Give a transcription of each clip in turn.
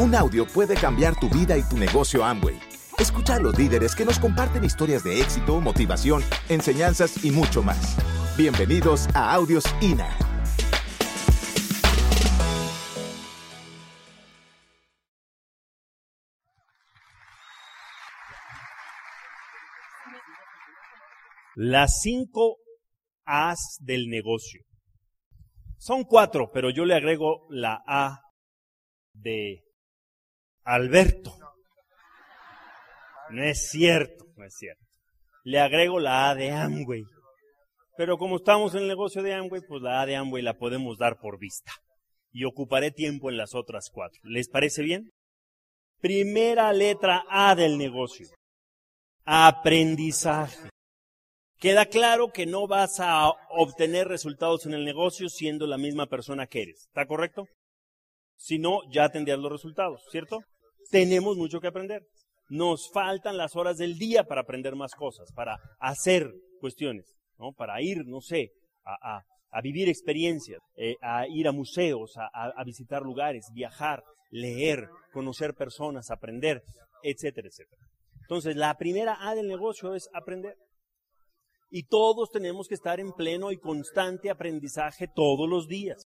Un audio puede cambiar tu vida y tu negocio Amway. Escucha a los líderes que nos comparten historias de éxito, motivación, enseñanzas y mucho más. Bienvenidos a Audios INA. Las cinco A's del negocio. Son cuatro, pero yo le agrego la A de Alberto. No es cierto, no es cierto. Le agrego la A de Amway. Pero como estamos en el negocio de Amway, pues la A de Amway la podemos dar por vista. Y ocuparé tiempo en las otras cuatro. ¿Les parece bien? Primera letra A del negocio. Aprendizaje. Queda claro que no vas a obtener resultados en el negocio siendo la misma persona que eres. ¿Está correcto? Si no, ya tendrías los resultados, ¿cierto? Tenemos mucho que aprender. Nos faltan las horas del día para aprender más cosas, para hacer cuestiones, ¿no? Para ir, no sé, a, vivir experiencias, eh, a ir a museos, a, a visitar lugares, viajar, leer, conocer personas, aprender, etcétera, etcétera. Entonces, la primera A del negocio es aprender. Y todos tenemos que estar en pleno y constante aprendizaje todos los días.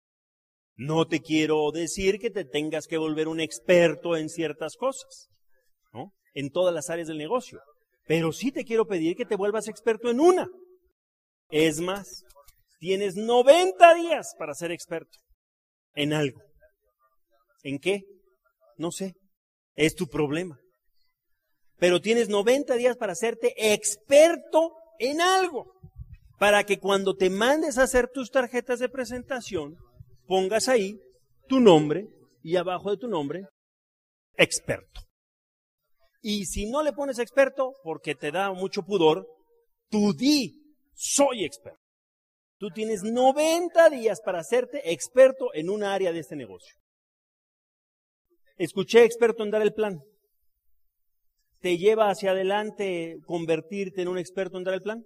No te quiero decir que te tengas que volver un experto en ciertas cosas. En todas las áreas del negocio. Pero sí te quiero pedir que te vuelvas experto en una. Es más, tienes 90 días para ser experto en algo. ¿En qué? No sé. Es tu problema. Pero tienes 90 días para hacerte experto en algo. Para que cuando te mandes a hacer tus tarjetas de presentación, pongas ahí tu nombre y abajo de tu nombre, experto. Y si no le pones experto, porque te da mucho pudor, tú di, soy experto. Tú tienes 90 días para hacerte experto en un área de este negocio. Escuché experto en dar el plan. ¿Te lleva hacia adelante convertirte en un experto en dar el plan?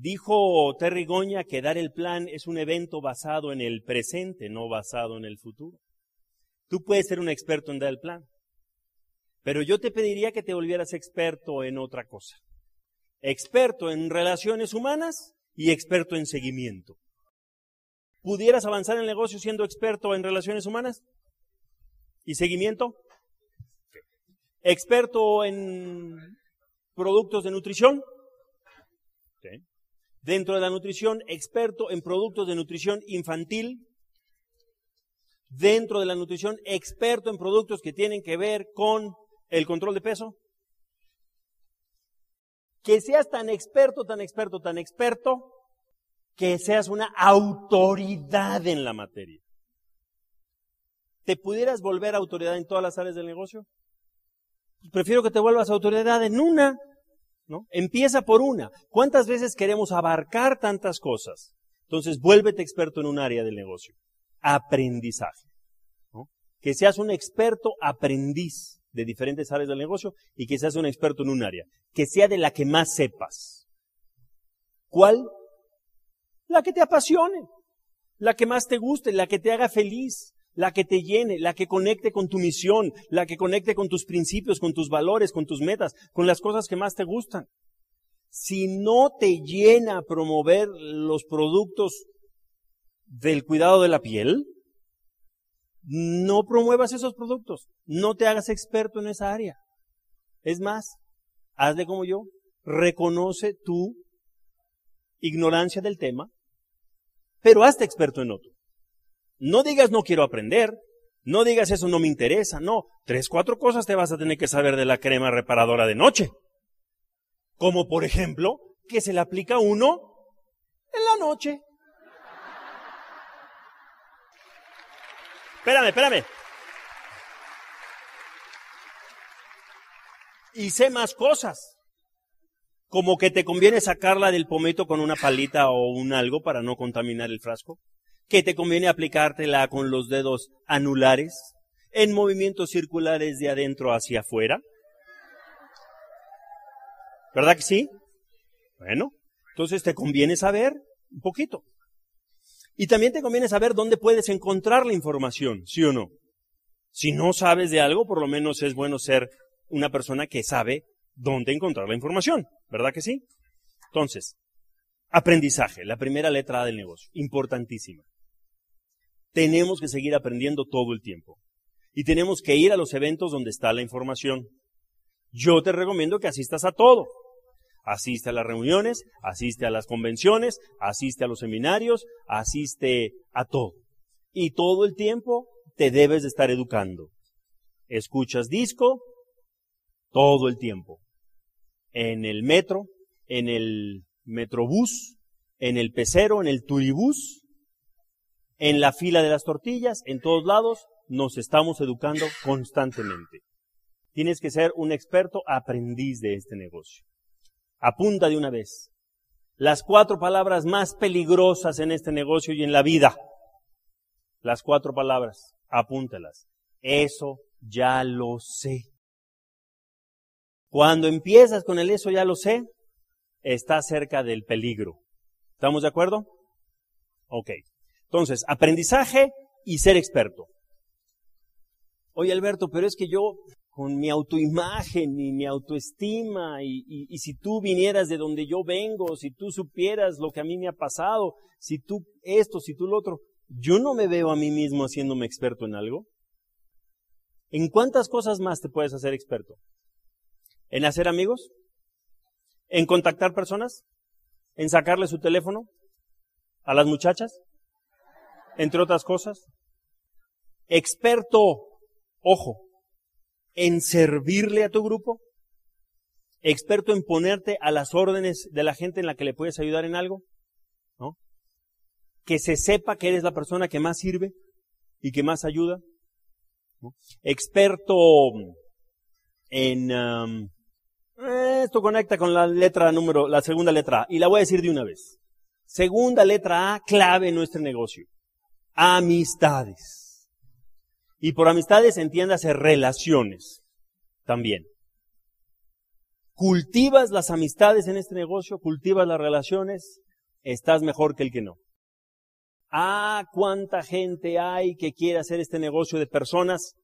Dijo Terry Goña que dar el plan es un evento basado en el presente, no basado en el futuro. Tú puedes ser un experto en dar el plan, pero yo te pediría que te volvieras experto en otra cosa. Experto en relaciones humanas y experto en seguimiento. ¿Pudieras avanzar en el negocio siendo experto en relaciones humanas y seguimiento? ¿Experto en productos de nutrición? Dentro de la nutrición, experto en productos de nutrición infantil, dentro de la nutrición, experto en productos que tienen que ver con el control de peso. Que seas tan experto, tan experto, tan experto, que seas una autoridad en la materia. ¿Te pudieras volver autoridad en todas las áreas del negocio? Prefiero que te vuelvas autoridad en una. Empieza por una. ¿Cuántas veces queremos abarcar tantas cosas? Entonces, vuélvete experto en un área del negocio. Aprendizaje. Que seas un experto aprendiz de diferentes áreas del negocio y que seas un experto en un área. Que sea de la que más sepas. ¿Cuál? La que te apasione. La que más te guste, la que te haga feliz la que te llene, la que conecte con tu misión, la que conecte con tus principios, con tus valores, con tus metas, con las cosas que más te gustan. Si no te llena promover los productos del cuidado de la piel, no promuevas esos productos, no te hagas experto en esa área. Es más, hazle como yo, reconoce tu ignorancia del tema, pero hazte experto en otro. No digas no quiero aprender, no digas eso no me interesa, no. Tres, cuatro cosas te vas a tener que saber de la crema reparadora de noche. Como por ejemplo, que se le aplica uno en la noche. Espérame, espérame. Y sé más cosas. Como que te conviene sacarla del pomito con una palita o un algo para no contaminar el frasco que te conviene aplicártela con los dedos anulares en movimientos circulares de adentro hacia afuera. ¿Verdad que sí? Bueno, entonces te conviene saber un poquito. Y también te conviene saber dónde puedes encontrar la información, ¿sí o no? Si no sabes de algo, por lo menos es bueno ser una persona que sabe dónde encontrar la información, ¿verdad que sí? Entonces, aprendizaje, la primera letra del negocio, importantísima. Tenemos que seguir aprendiendo todo el tiempo. Y tenemos que ir a los eventos donde está la información. Yo te recomiendo que asistas a todo. Asiste a las reuniones, asiste a las convenciones, asiste a los seminarios, asiste a todo. Y todo el tiempo te debes de estar educando. Escuchas disco todo el tiempo. En el metro, en el metrobús, en el pecero, en el turibús, en la fila de las tortillas, en todos lados, nos estamos educando constantemente. Tienes que ser un experto aprendiz de este negocio. Apunta de una vez. Las cuatro palabras más peligrosas en este negocio y en la vida. Las cuatro palabras. Apúntalas. Eso ya lo sé. Cuando empiezas con el eso ya lo sé, está cerca del peligro. ¿Estamos de acuerdo? Ok. Entonces, aprendizaje y ser experto. Oye Alberto, pero es que yo con mi autoimagen y mi autoestima, y, si tú vinieras de donde yo vengo, si tú supieras lo que a mí me ha pasado, si tú esto, si tú lo otro, yo no me veo a mí mismo haciéndome experto en algo. ¿En cuántas cosas más te puedes hacer experto? ¿En hacer amigos? ¿En contactar personas? ¿En sacarle su teléfono a las muchachas? Entre otras cosas. Experto, ojo, en servirle a tu grupo, experto en ponerte a las órdenes de la gente en la que le puedes ayudar en algo, ¿no? Que se sepa que eres la persona que más sirve y que más ayuda. Experto en um, esto conecta con la letra número, la segunda letra A, y la voy a decir de una vez. Segunda letra A, clave en nuestro negocio. Amistades. Y por amistades entiéndase relaciones también. Cultivas las amistades en este negocio, cultivas las relaciones, estás mejor que el que no. Ah, cuánta gente hay que quiere hacer este negocio de personas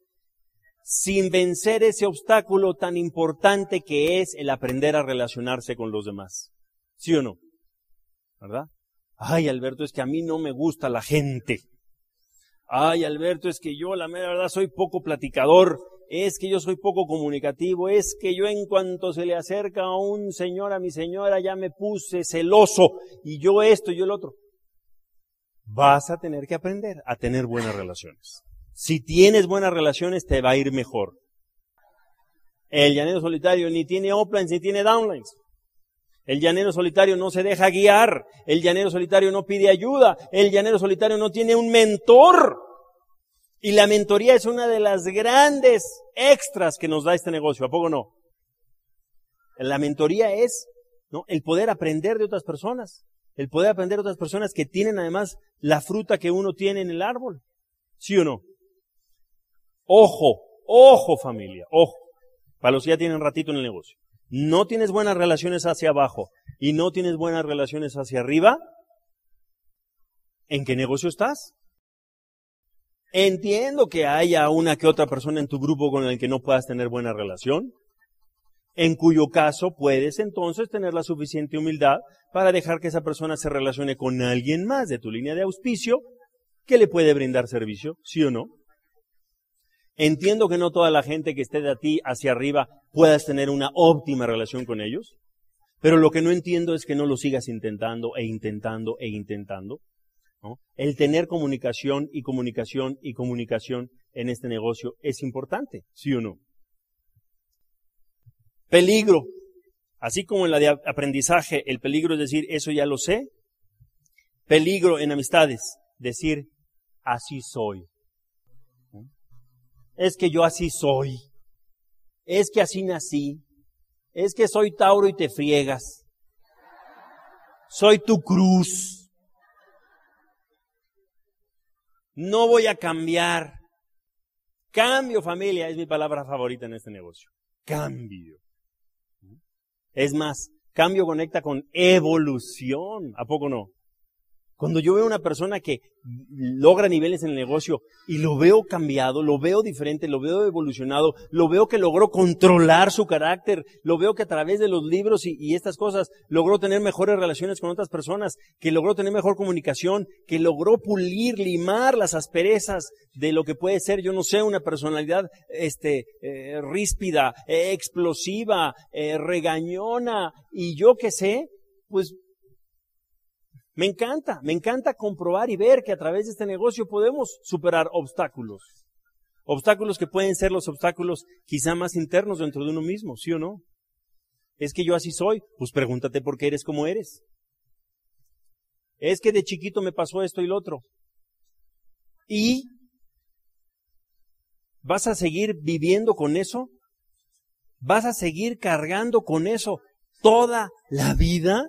sin vencer ese obstáculo tan importante que es el aprender a relacionarse con los demás. ¿Sí o no? ¿Verdad? Ay, Alberto, es que a mí no me gusta la gente. Ay, Alberto, es que yo la mera verdad soy poco platicador, es que yo soy poco comunicativo, es que yo en cuanto se le acerca a un señor, a mi señora, ya me puse celoso y yo esto y yo el otro. Vas a tener que aprender a tener buenas relaciones. Si tienes buenas relaciones, te va a ir mejor. El llanero solitario ni tiene uplines ni tiene downlines. El llanero solitario no se deja guiar. El llanero solitario no pide ayuda. El llanero solitario no tiene un mentor. Y la mentoría es una de las grandes extras que nos da este negocio. ¿A poco no? La mentoría es ¿no? el poder aprender de otras personas. El poder aprender de otras personas que tienen además la fruta que uno tiene en el árbol. ¿Sí o no? Ojo, ojo familia, ojo. Para los que ya tienen ratito en el negocio no tienes buenas relaciones hacia abajo y no tienes buenas relaciones hacia arriba, ¿en qué negocio estás? Entiendo que haya una que otra persona en tu grupo con el que no puedas tener buena relación, en cuyo caso puedes entonces tener la suficiente humildad para dejar que esa persona se relacione con alguien más de tu línea de auspicio que le puede brindar servicio, ¿sí o no? Entiendo que no toda la gente que esté de ti hacia arriba puedas tener una óptima relación con ellos, pero lo que no entiendo es que no lo sigas intentando e intentando e intentando. El tener comunicación y comunicación y comunicación en este negocio es importante, ¿sí o no? Peligro. Así como en la de aprendizaje, el peligro es decir, eso ya lo sé. Peligro en amistades, decir, así soy es que yo así soy, es que así nací, es que soy Tauro y te friegas, soy tu cruz, no voy a cambiar. Cambio, familia, es mi palabra favorita en este negocio. Cambio. Es más, cambio conecta con evolución, ¿a poco no? Cuando yo veo una persona que logra niveles en el negocio y lo veo cambiado, lo veo diferente, lo veo evolucionado, lo veo que logró controlar su carácter, lo veo que a través de los libros y, estas cosas logró tener mejores relaciones con otras personas, que logró tener mejor comunicación, que logró pulir, limar las asperezas de lo que puede ser, yo no sé, una personalidad este, eh, ríspida, eh, explosiva, eh, regañona y yo qué sé, pues me encanta, me encanta comprobar y ver que a través de este negocio podemos superar obstáculos. Obstáculos que pueden ser los obstáculos quizá más internos dentro de uno mismo, ¿sí o no? Es que yo así soy, pues pregúntate por qué eres como eres. Es que de chiquito me pasó esto y lo otro. ¿Y vas a seguir viviendo con eso? ¿Vas a seguir cargando con eso toda la vida?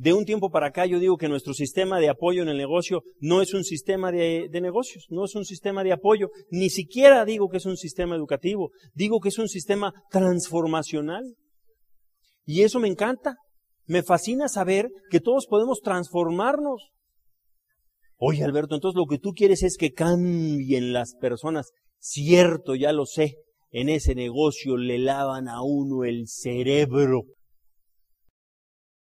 De un tiempo para acá yo digo que nuestro sistema de apoyo en el negocio no es un sistema de, negocios, no es un sistema de apoyo, ni siquiera digo que es un sistema educativo, digo que es un sistema transformacional. Y eso me encanta, me fascina saber que todos podemos transformarnos. Oye Alberto, entonces lo que tú quieres es que cambien las personas. Cierto, ya lo sé, en ese negocio le lavan a uno el cerebro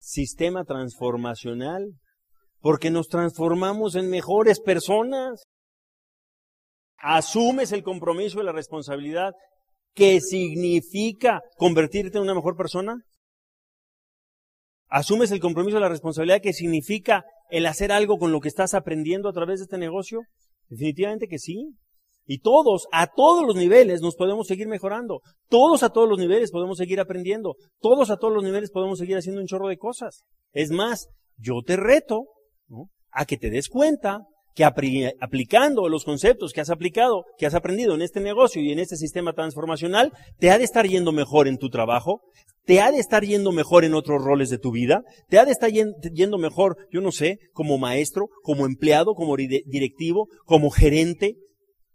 sistema transformacional, porque nos transformamos en mejores personas. Asumes el compromiso y la responsabilidad que significa convertirte en una mejor persona. ¿Asumes el compromiso y la responsabilidad que significa el hacer algo con lo que estás aprendiendo a través de este negocio? Definitivamente que sí. Y todos, a todos los niveles, nos podemos seguir mejorando. Todos a todos los niveles podemos seguir aprendiendo. Todos a todos los niveles podemos seguir haciendo un chorro de cosas. Es más, yo te reto a que te des cuenta que aplicando los conceptos que has aplicado, que has aprendido en este negocio y en este sistema transformacional, te ha de estar yendo mejor en tu trabajo, te ha de estar yendo mejor en otros roles de tu vida, te ha de estar yendo mejor, yo no sé, como maestro, como empleado, como directivo, como gerente,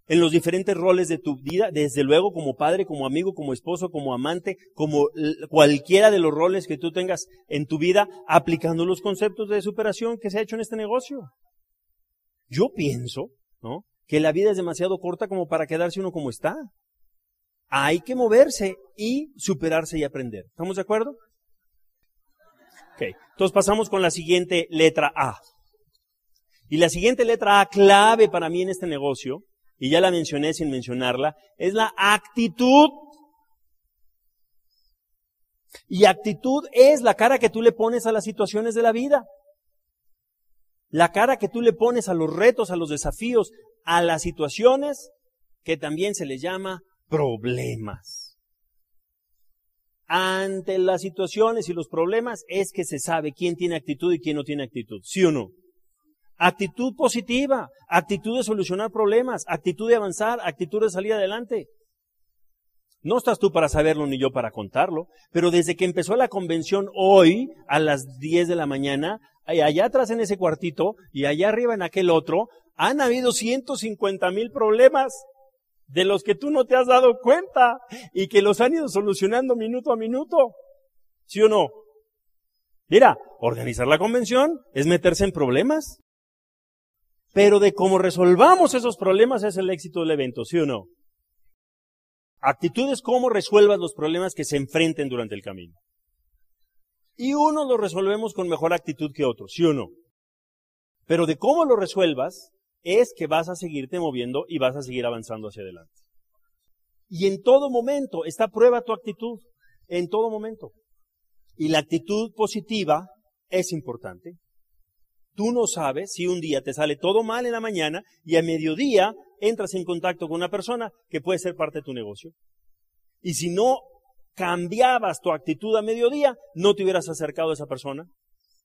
en los diferentes roles de tu vida, desde luego como padre, como amigo, como esposo, como amante, como cualquiera de los roles que tú tengas en tu vida, aplicando los conceptos de superación que se ha hecho en este negocio. Yo pienso, ¿no? Que la vida es demasiado corta como para quedarse uno como está. Hay que moverse y superarse y aprender. ¿Estamos de acuerdo? Ok. Entonces pasamos con la siguiente letra A. Y la siguiente letra A clave para mí en este negocio y ya la mencioné sin mencionarla, es la actitud. Y actitud es la cara que tú le pones a las situaciones de la vida. La cara que tú le pones a los retos, a los desafíos, a las situaciones que también se les llama problemas. Ante las situaciones y los problemas es que se sabe quién tiene actitud y quién no tiene actitud. ¿Sí o no? Actitud positiva, actitud de solucionar problemas, actitud de avanzar, actitud de salir adelante. No estás tú para saberlo ni yo para contarlo, pero desde que empezó la convención hoy a las 10 de la mañana, allá atrás en ese cuartito y allá arriba en aquel otro, han habido 150 mil problemas de los que tú no te has dado cuenta y que los han ido solucionando minuto a minuto. ¿Sí o no? Mira, organizar la convención es meterse en problemas. Pero de cómo resolvamos esos problemas es el éxito del evento, ¿sí o no? Actitud es cómo resuelvas los problemas que se enfrenten durante el camino. Y uno lo resolvemos con mejor actitud que otro, ¿sí o no? Pero de cómo lo resuelvas es que vas a seguirte moviendo y vas a seguir avanzando hacia adelante. Y en todo momento está prueba tu actitud, en todo momento. Y la actitud positiva es importante. Tú no sabes si un día te sale todo mal en la mañana y a mediodía entras en contacto con una persona que puede ser parte de tu negocio. Y si no cambiabas tu actitud a mediodía, no te hubieras acercado a esa persona,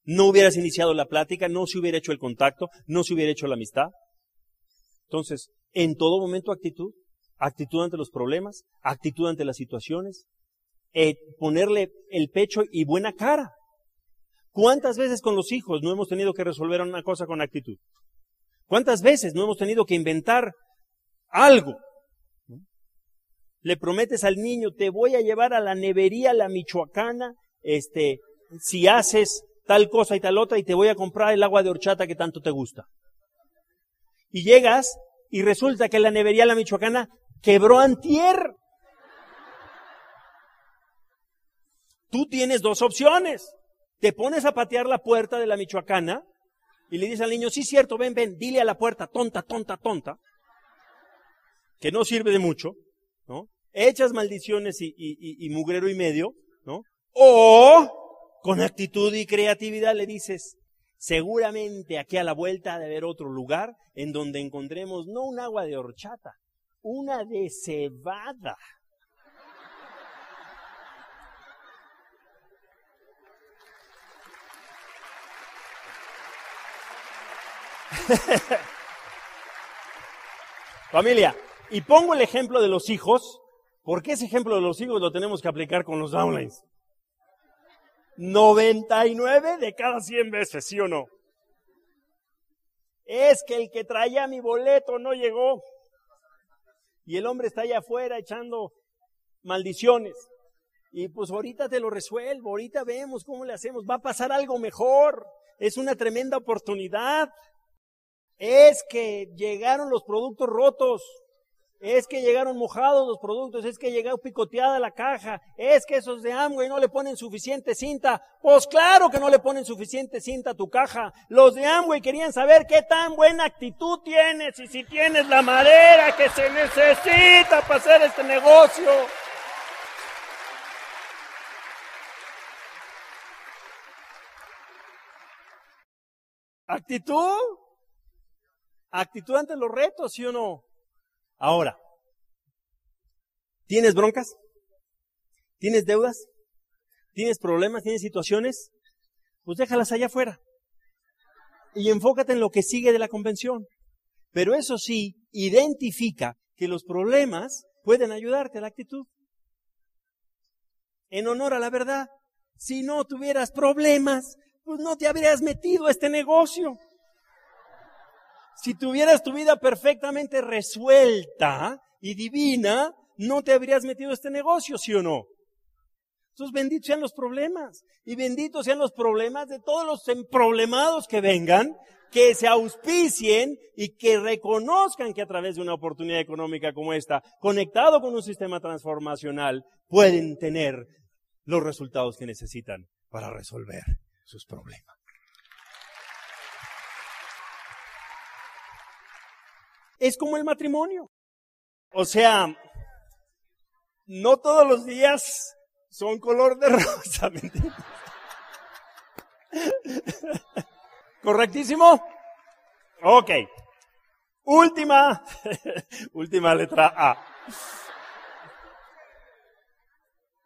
no hubieras iniciado la plática, no se hubiera hecho el contacto, no se hubiera hecho la amistad. Entonces, en todo momento actitud, actitud ante los problemas, actitud ante las situaciones, eh, ponerle el pecho y buena cara. ¿Cuántas veces con los hijos no hemos tenido que resolver una cosa con actitud? ¿Cuántas veces no hemos tenido que inventar algo? Le prometes al niño, te voy a llevar a la nevería, la michoacana, este, si haces tal cosa y tal otra y te voy a comprar el agua de horchata que tanto te gusta. Y llegas y resulta que la nevería La Michoacana quebró antier. Tú tienes dos opciones. Te pones a patear la puerta de la Michoacana y le dices al niño, sí, cierto, ven, ven, dile a la puerta, tonta, tonta, tonta, que no sirve de mucho, ¿no? Echas maldiciones y, y, y mugrero y medio, ¿no? O con actitud y creatividad le dices, seguramente aquí a la vuelta de haber otro lugar en donde encontremos no un agua de horchata, una de cebada. Familia, y pongo el ejemplo de los hijos, porque ese ejemplo de los hijos lo tenemos que aplicar con los downlines. 99 de cada 100 veces, ¿sí o no? Es que el que traía mi boleto no llegó. Y el hombre está allá afuera echando maldiciones. Y pues ahorita te lo resuelvo, ahorita vemos cómo le hacemos, va a pasar algo mejor. Es una tremenda oportunidad. Es que llegaron los productos rotos. Es que llegaron mojados los productos, es que llegó picoteada la caja, es que esos de Amway no le ponen suficiente cinta. Pues claro que no le ponen suficiente cinta a tu caja. Los de Amway querían saber qué tan buena actitud tienes y si tienes la madera que se necesita para hacer este negocio. Actitud. Actitud ante los retos, ¿sí o no? Ahora, ¿tienes broncas? ¿Tienes deudas? ¿Tienes problemas? ¿Tienes situaciones? Pues déjalas allá afuera. Y enfócate en lo que sigue de la convención. Pero eso sí, identifica que los problemas pueden ayudarte a la actitud. En honor a la verdad, si no tuvieras problemas, pues no te habrías metido a este negocio. Si tuvieras tu vida perfectamente resuelta y divina, no te habrías metido este negocio, ¿sí o no? Entonces, benditos sean los problemas. Y benditos sean los problemas de todos los emproblemados que vengan, que se auspicien y que reconozcan que a través de una oportunidad económica como esta, conectado con un sistema transformacional, pueden tener los resultados que necesitan para resolver sus problemas. Es como el matrimonio. O sea, no todos los días son color de rosa, ¿me ¿Correctísimo? Ok. Última, última letra A.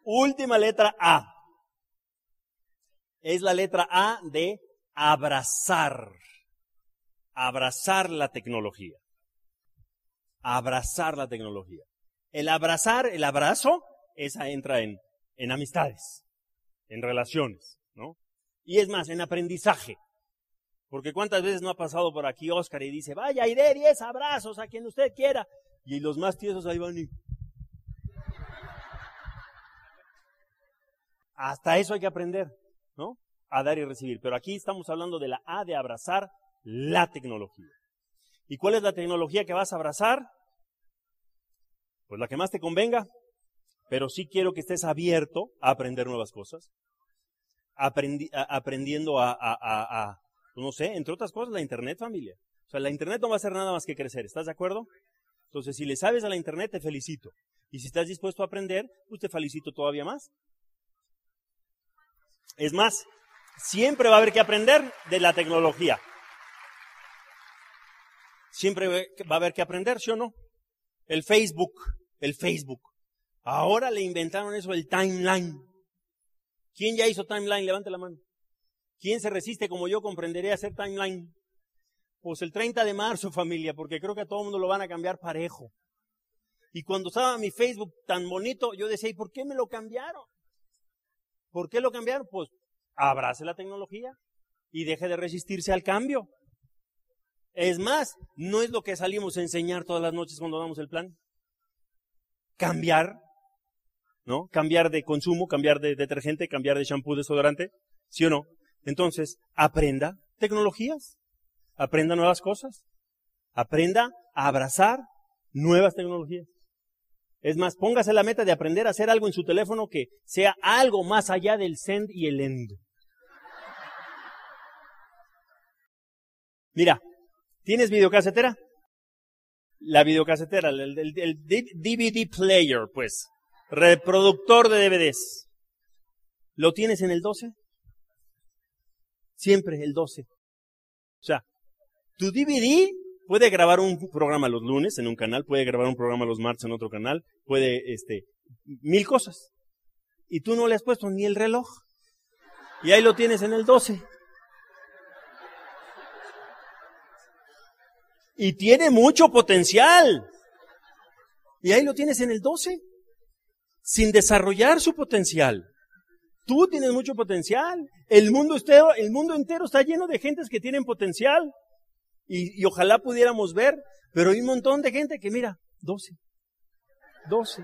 Última letra A. Es la letra A de abrazar. Abrazar la tecnología abrazar la tecnología. El abrazar, el abrazo, esa entra en, en amistades, en relaciones, ¿no? Y es más, en aprendizaje. Porque cuántas veces no ha pasado por aquí Oscar y dice, vaya, dé 10 abrazos a quien usted quiera. Y los más tiesos ahí van y... Hasta eso hay que aprender, ¿no? A dar y recibir. Pero aquí estamos hablando de la A de abrazar la tecnología. ¿Y cuál es la tecnología que vas a abrazar? Pues la que más te convenga, pero sí quiero que estés abierto a aprender nuevas cosas, aprendiendo a, a, no sé, entre otras cosas, la Internet, familia. O sea, la Internet no va a hacer nada más que crecer, ¿estás de acuerdo? Entonces, si le sabes a la Internet, te felicito. Y si estás dispuesto a aprender, pues te felicito todavía más. Es más, siempre va a haber que aprender de la tecnología. Siempre va a haber que aprender, ¿sí o no? El Facebook, el Facebook. Ahora le inventaron eso, el timeline. ¿Quién ya hizo timeline? Levante la mano. ¿Quién se resiste como yo comprenderé hacer timeline? Pues el 30 de marzo, familia, porque creo que a todo el mundo lo van a cambiar parejo. Y cuando estaba mi Facebook tan bonito, yo decía, ¿y por qué me lo cambiaron? ¿Por qué lo cambiaron? Pues abrace la tecnología y deje de resistirse al cambio. Es más, no es lo que salimos a enseñar todas las noches cuando damos el plan. Cambiar, ¿no? Cambiar de consumo, cambiar de detergente, cambiar de shampoo, desodorante, ¿sí o no? Entonces, aprenda tecnologías, aprenda nuevas cosas, aprenda a abrazar nuevas tecnologías. Es más, póngase la meta de aprender a hacer algo en su teléfono que sea algo más allá del send y el end. Mira, ¿tienes videocasetera? La videocasetera, el, el DVD player, pues, reproductor de DVDs. ¿Lo tienes en el 12? Siempre el 12. O sea, tu DVD puede grabar un programa los lunes en un canal, puede grabar un programa los martes en otro canal, puede, este, mil cosas. Y tú no le has puesto ni el reloj. Y ahí lo tienes en el 12. Y tiene mucho potencial. Y ahí lo tienes en el 12. Sin desarrollar su potencial. Tú tienes mucho potencial. El mundo entero, el mundo entero está lleno de gentes que tienen potencial. Y, y, ojalá pudiéramos ver, pero hay un montón de gente que mira, 12, 12,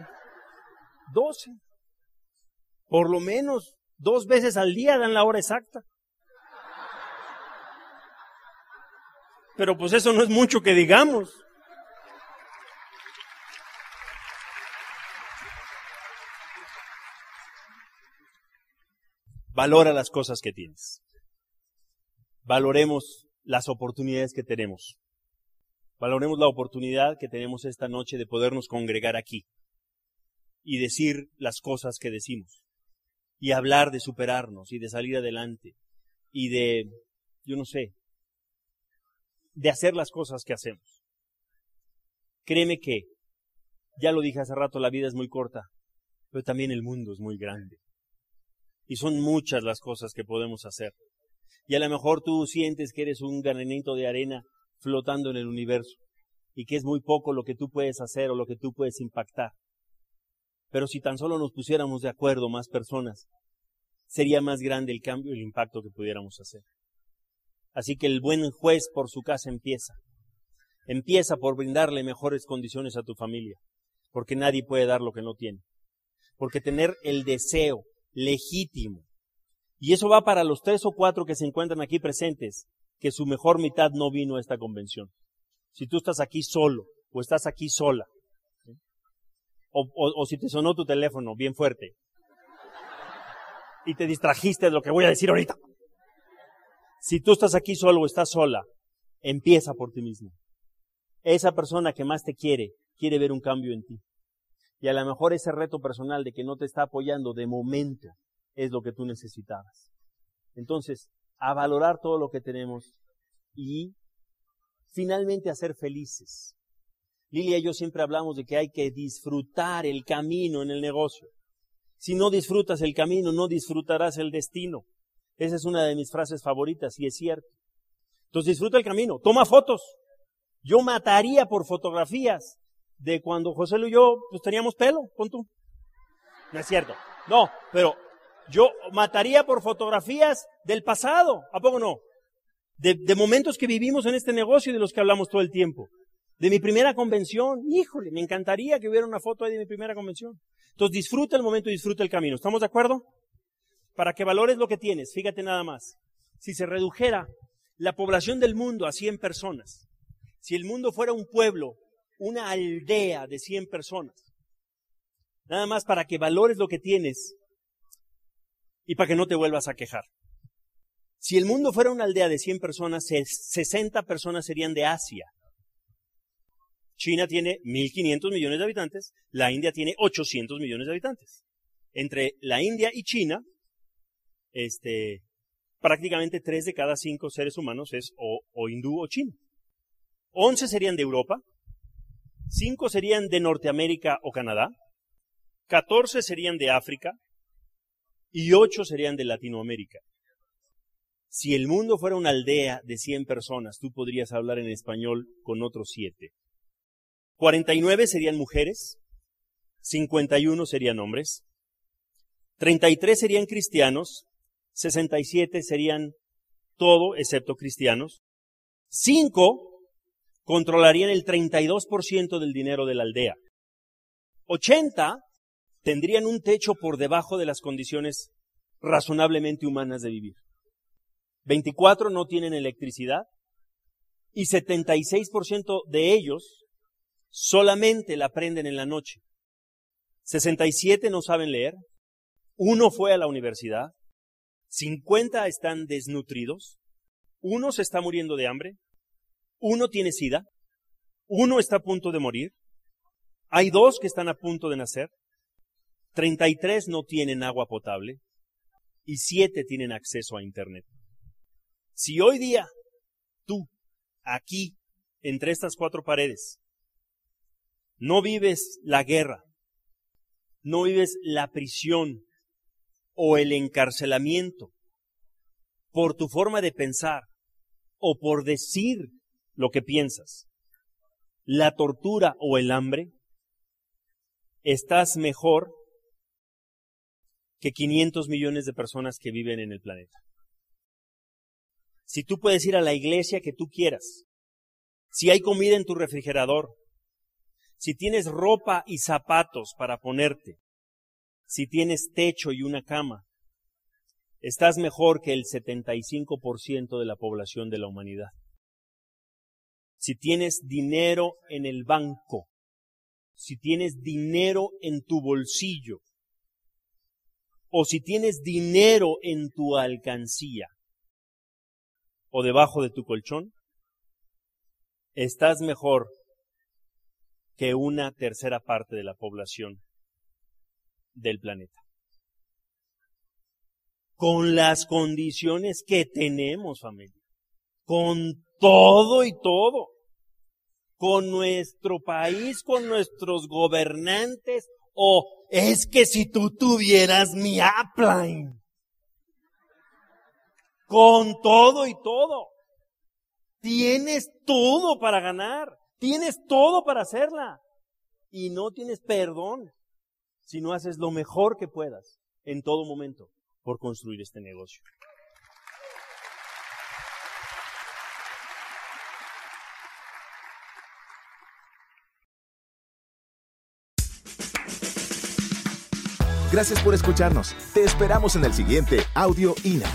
12. Por lo menos dos veces al día dan la hora exacta. Pero pues eso no es mucho que digamos. Valora las cosas que tienes. Valoremos las oportunidades que tenemos. Valoremos la oportunidad que tenemos esta noche de podernos congregar aquí y decir las cosas que decimos y hablar de superarnos y de salir adelante y de, yo no sé, de hacer las cosas que hacemos. Créeme que, ya lo dije hace rato, la vida es muy corta, pero también el mundo es muy grande. Y son muchas las cosas que podemos hacer. Y a lo mejor tú sientes que eres un granito de arena flotando en el universo y que es muy poco lo que tú puedes hacer o lo que tú puedes impactar. Pero si tan solo nos pusiéramos de acuerdo más personas, sería más grande el cambio y el impacto que pudiéramos hacer. Así que el buen juez por su casa empieza. Empieza por brindarle mejores condiciones a tu familia, porque nadie puede dar lo que no tiene. Porque tener el deseo legítimo, y eso va para los tres o cuatro que se encuentran aquí presentes, que su mejor mitad no vino a esta convención. Si tú estás aquí solo o estás aquí sola, o, o si te sonó tu teléfono bien fuerte y te distrajiste de lo que voy a decir ahorita. Si tú estás aquí solo o estás sola, empieza por ti mismo. Esa persona que más te quiere, quiere ver un cambio en ti. Y a lo mejor ese reto personal de que no te está apoyando de momento es lo que tú necesitabas. Entonces, a valorar todo lo que tenemos y finalmente a ser felices. Lilia y yo siempre hablamos de que hay que disfrutar el camino en el negocio. Si no disfrutas el camino, no disfrutarás el destino. Esa es una de mis frases favoritas y es cierto. Entonces disfruta el camino, toma fotos. Yo mataría por fotografías de cuando José y yo pues teníamos pelo, con tú. No es cierto. No, pero yo mataría por fotografías del pasado. ¿A poco no? De, de momentos que vivimos en este negocio y de los que hablamos todo el tiempo. De mi primera convención. Híjole, me encantaría que hubiera una foto ahí de mi primera convención. Entonces disfruta el momento y disfruta el camino. ¿Estamos de acuerdo? Para que valores lo que tienes. Fíjate nada más. Si se redujera la población del mundo a 100 personas, si el mundo fuera un pueblo, una aldea de 100 personas, nada más para que valores lo que tienes y para que no te vuelvas a quejar. Si el mundo fuera una aldea de 100 personas, 60 personas serían de Asia. China tiene 1.500 millones de habitantes, la India tiene 800 millones de habitantes. Entre la India y China este, prácticamente tres de cada cinco seres humanos es o, o hindú o chino. Once serían de Europa, cinco serían de Norteamérica o Canadá, catorce serían de África y ocho serían de Latinoamérica. Si el mundo fuera una aldea de 100 personas, tú podrías hablar en español con otros siete. 49 serían mujeres, 51 serían hombres, 33 serían cristianos, 67 serían todo excepto cristianos. Cinco controlarían el 32% del dinero de la aldea. 80 tendrían un techo por debajo de las condiciones razonablemente humanas de vivir. 24 no tienen electricidad y 76% de ellos solamente la aprenden en la noche. 67 no saben leer, uno fue a la universidad, 50 están desnutridos, uno se está muriendo de hambre, uno tiene sida, uno está a punto de morir, hay dos que están a punto de nacer, 33 no tienen agua potable y 7 tienen acceso a Internet. Si hoy día tú, aquí, entre estas cuatro paredes, no vives la guerra, no vives la prisión o el encarcelamiento por tu forma de pensar o por decir lo que piensas, la tortura o el hambre, estás mejor que 500 millones de personas que viven en el planeta. Si tú puedes ir a la iglesia que tú quieras, si hay comida en tu refrigerador, si tienes ropa y zapatos para ponerte, si tienes techo y una cama, estás mejor que el 75% de la población de la humanidad. Si tienes dinero en el banco, si tienes dinero en tu bolsillo, o si tienes dinero en tu alcancía, o debajo de tu colchón, estás mejor que una tercera parte de la población del planeta. Con las condiciones que tenemos, familia. Con todo y todo. Con nuestro país, con nuestros gobernantes. O es que si tú tuvieras mi upline. Con todo y todo. Tienes todo para ganar. Tienes todo para hacerla y no tienes perdón si no haces lo mejor que puedas en todo momento por construir este negocio. Gracias por escucharnos. Te esperamos en el siguiente Audio INA.